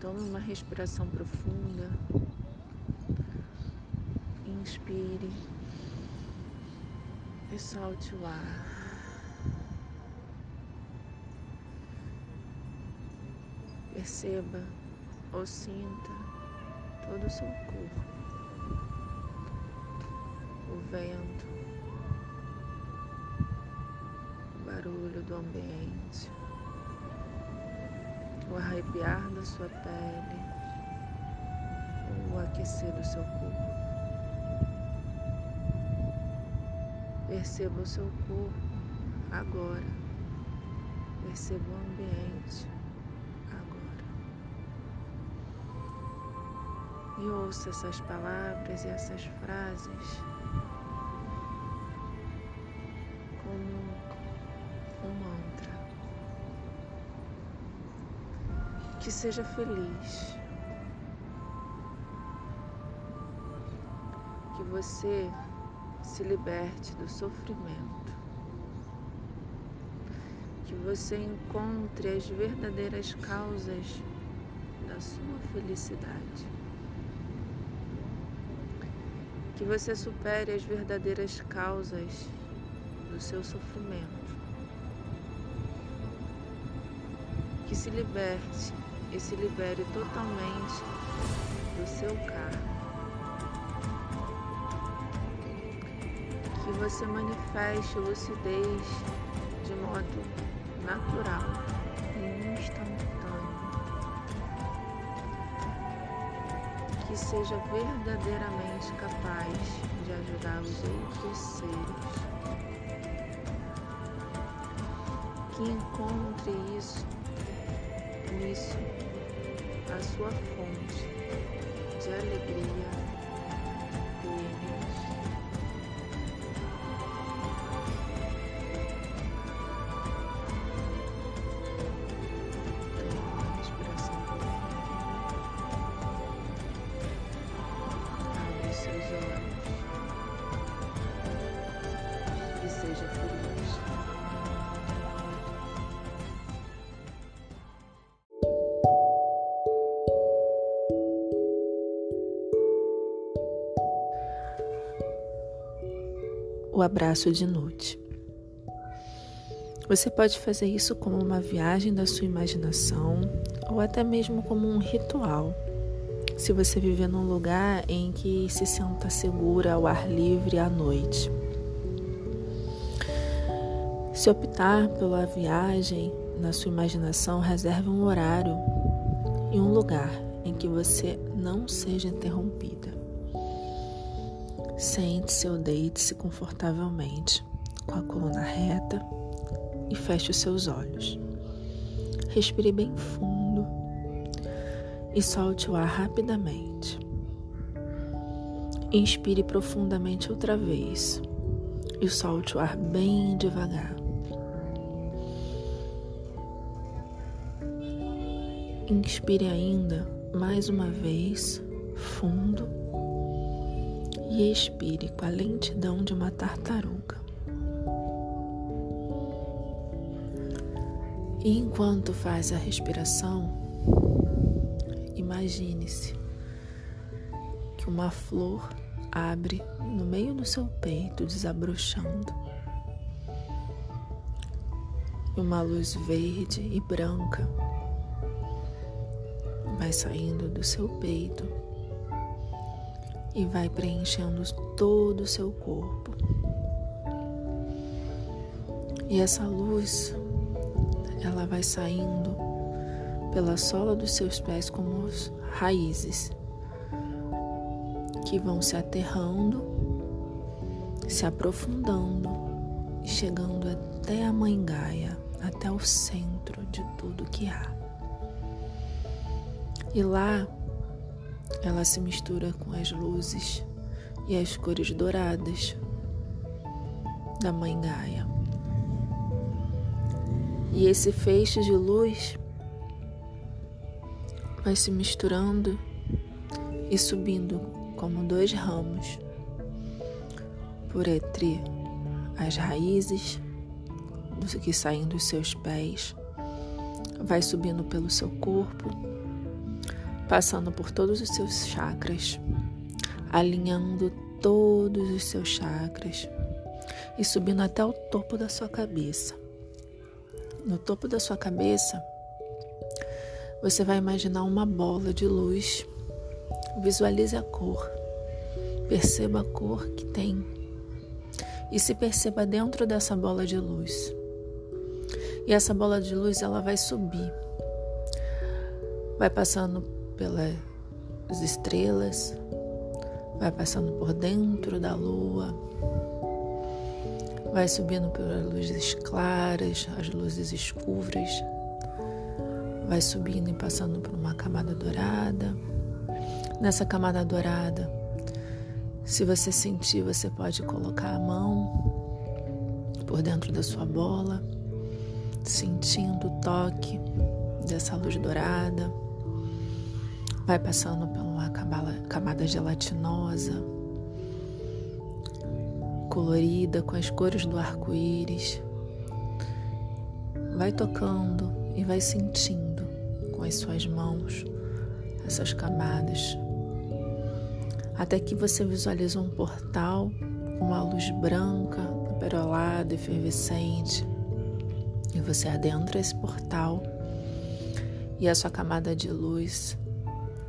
Tome uma respiração profunda. Inspire e solte o ar. Perceba ou sinta todo o seu corpo, o vento, o barulho do ambiente, o arrepiar da sua pele, o aquecer do seu corpo. Perceba o seu corpo agora. Perceba o ambiente agora. E ouça essas palavras e essas frases seja feliz. Que você se liberte do sofrimento. Que você encontre as verdadeiras causas da sua felicidade. Que você supere as verdadeiras causas do seu sofrimento. Que se liberte e se libere totalmente do seu karma. que você manifeste lucidez de modo natural e instantâneo. Que seja verdadeiramente capaz de ajudar os outros seres. Que encontre isso, nisso, a sua fonte de alegria o abraço de Nute. Você pode fazer isso como uma viagem da sua imaginação ou até mesmo como um ritual. Se você viver num lugar em que se senta segura ao ar livre à noite. Se optar pela viagem na sua imaginação, reserve um horário e um lugar em que você não seja interrompida. Sente-se ou deite-se confortavelmente, com a coluna reta e feche os seus olhos. Respire bem fundo e solte o ar rapidamente. Inspire profundamente outra vez e solte o ar bem devagar. Inspire ainda mais uma vez, fundo e expire com a lentidão de uma tartaruga. E enquanto faz a respiração, imagine-se que uma flor abre no meio do seu peito, desabrochando. E uma luz verde e branca vai saindo do seu peito e vai preenchendo todo o seu corpo. E essa luz, ela vai saindo pela sola dos seus pés como raízes que vão se aterrando, se aprofundando e chegando até a mãe Gaia, até o centro de tudo que há. E lá ela se mistura com as luzes e as cores douradas da Mãe Gaia. E esse feixe de luz vai se misturando e subindo como dois ramos por entre as raízes que saem dos seus pés, vai subindo pelo seu corpo passando por todos os seus chakras, alinhando todos os seus chakras e subindo até o topo da sua cabeça. No topo da sua cabeça, você vai imaginar uma bola de luz. Visualize a cor. Perceba a cor que tem. E se perceba dentro dessa bola de luz. E essa bola de luz ela vai subir. Vai passando pelas estrelas, vai passando por dentro da lua, vai subindo pelas luzes claras, as luzes escuras, vai subindo e passando por uma camada dourada. Nessa camada dourada, se você sentir, você pode colocar a mão por dentro da sua bola, sentindo o toque dessa luz dourada. Vai passando por uma camada gelatinosa, colorida com as cores do arco-íris. Vai tocando e vai sentindo com as suas mãos essas camadas, até que você visualiza um portal com uma luz branca, perolada, efervescente, e você adentra esse portal e a sua camada de luz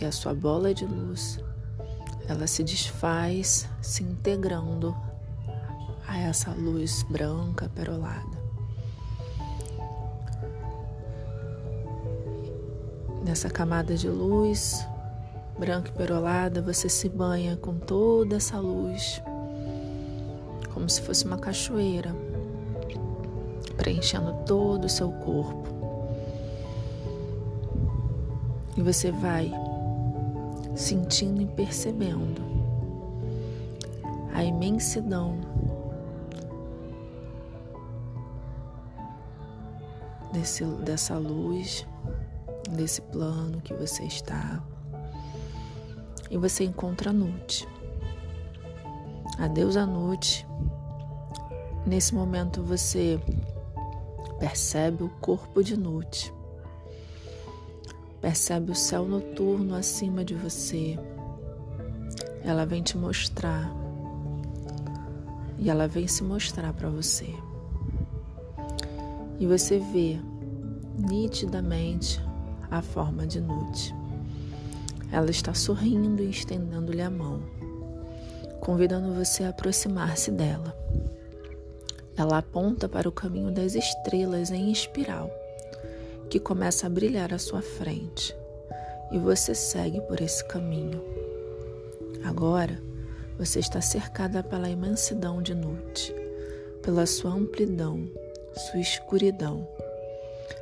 e a sua bola de luz ela se desfaz, se integrando a essa luz branca perolada. Nessa camada de luz branca e perolada, você se banha com toda essa luz, como se fosse uma cachoeira, preenchendo todo o seu corpo. E você vai sentindo e percebendo a imensidão desse, dessa luz, desse plano que você está. E você encontra. A deusa Nute. Nesse momento você percebe o corpo de Nute. Percebe o céu noturno acima de você. Ela vem te mostrar. E ela vem se mostrar para você e você vê nitidamente a forma de Nute. Ela está sorrindo e estendendo-lhe a mão, convidando você a aproximar-se dela. Ela aponta para o caminho das estrelas em espiral, que começa a brilhar à sua frente, e você segue por esse caminho. Agora, você está cercada pela imensidão de Nute, pela sua amplidão sua escuridão.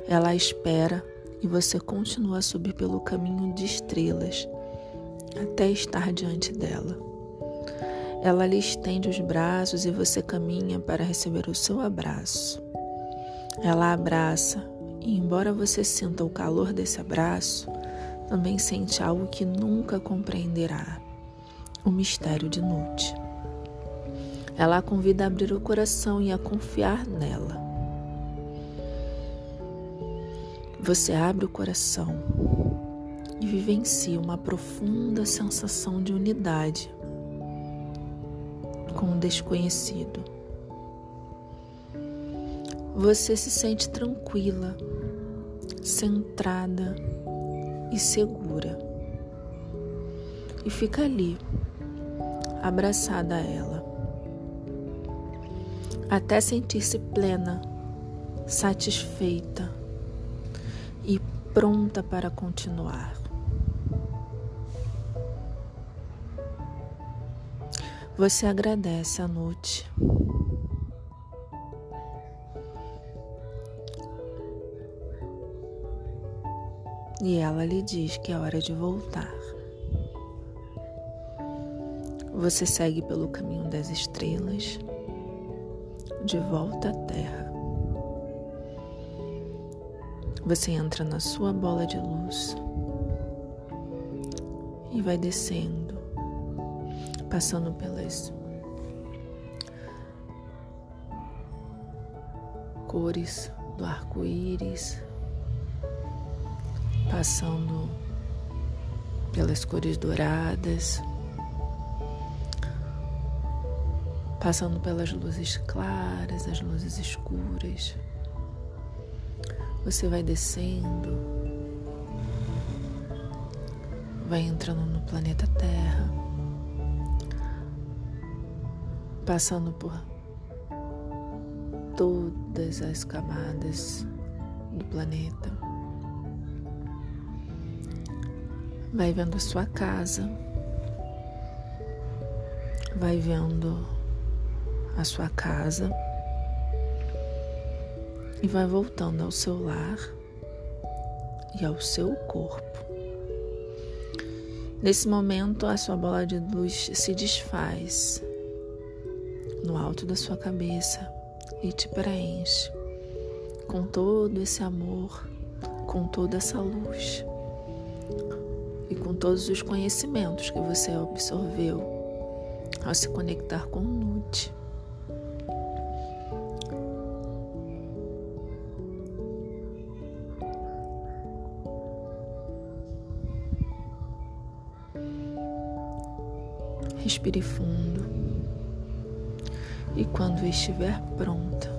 Ela espera e você continua a subir pelo caminho de estrelas até estar diante dela. Ela lhe estende os braços e você caminha para receber o seu abraço. Ela abraça e, embora você sinta o calor desse abraço, também sente algo que nunca compreenderá: o mistério de Nute. Ela a convida a abrir o coração e a confiar nela. Você abre o coração e vivencia uma profunda sensação de unidade com o desconhecido. Você se sente tranquila, centrada e segura. E fica ali, abraçada a ela, até sentir-se plena, satisfeita e pronta para continuar. Você agradece a noite. E ela lhe diz que é hora de voltar. Você segue pelo caminho das estrelas, de volta à terra. Você entra na sua bola de luz e vai descendo, passando pelas cores do arco-íris, passando pelas cores douradas, passando pelas luzes claras, as luzes escuras. Você vai descendo, vai entrando no planeta Terra, passando por todas as camadas do planeta. Vai vendo a sua casa, vai vendo a sua casa. E vai voltando ao seu lar e ao seu corpo. Nesse momento, a sua bola de luz se desfaz no alto da sua cabeça e te preenche com todo esse amor, com toda essa luz e com todos os conhecimentos que você absorveu ao se conectar com o Nut. Respire fundo. E quando estiver pronta,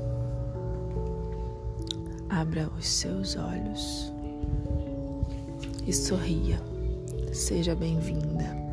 abra os seus olhos e sorria. Seja bem-vinda.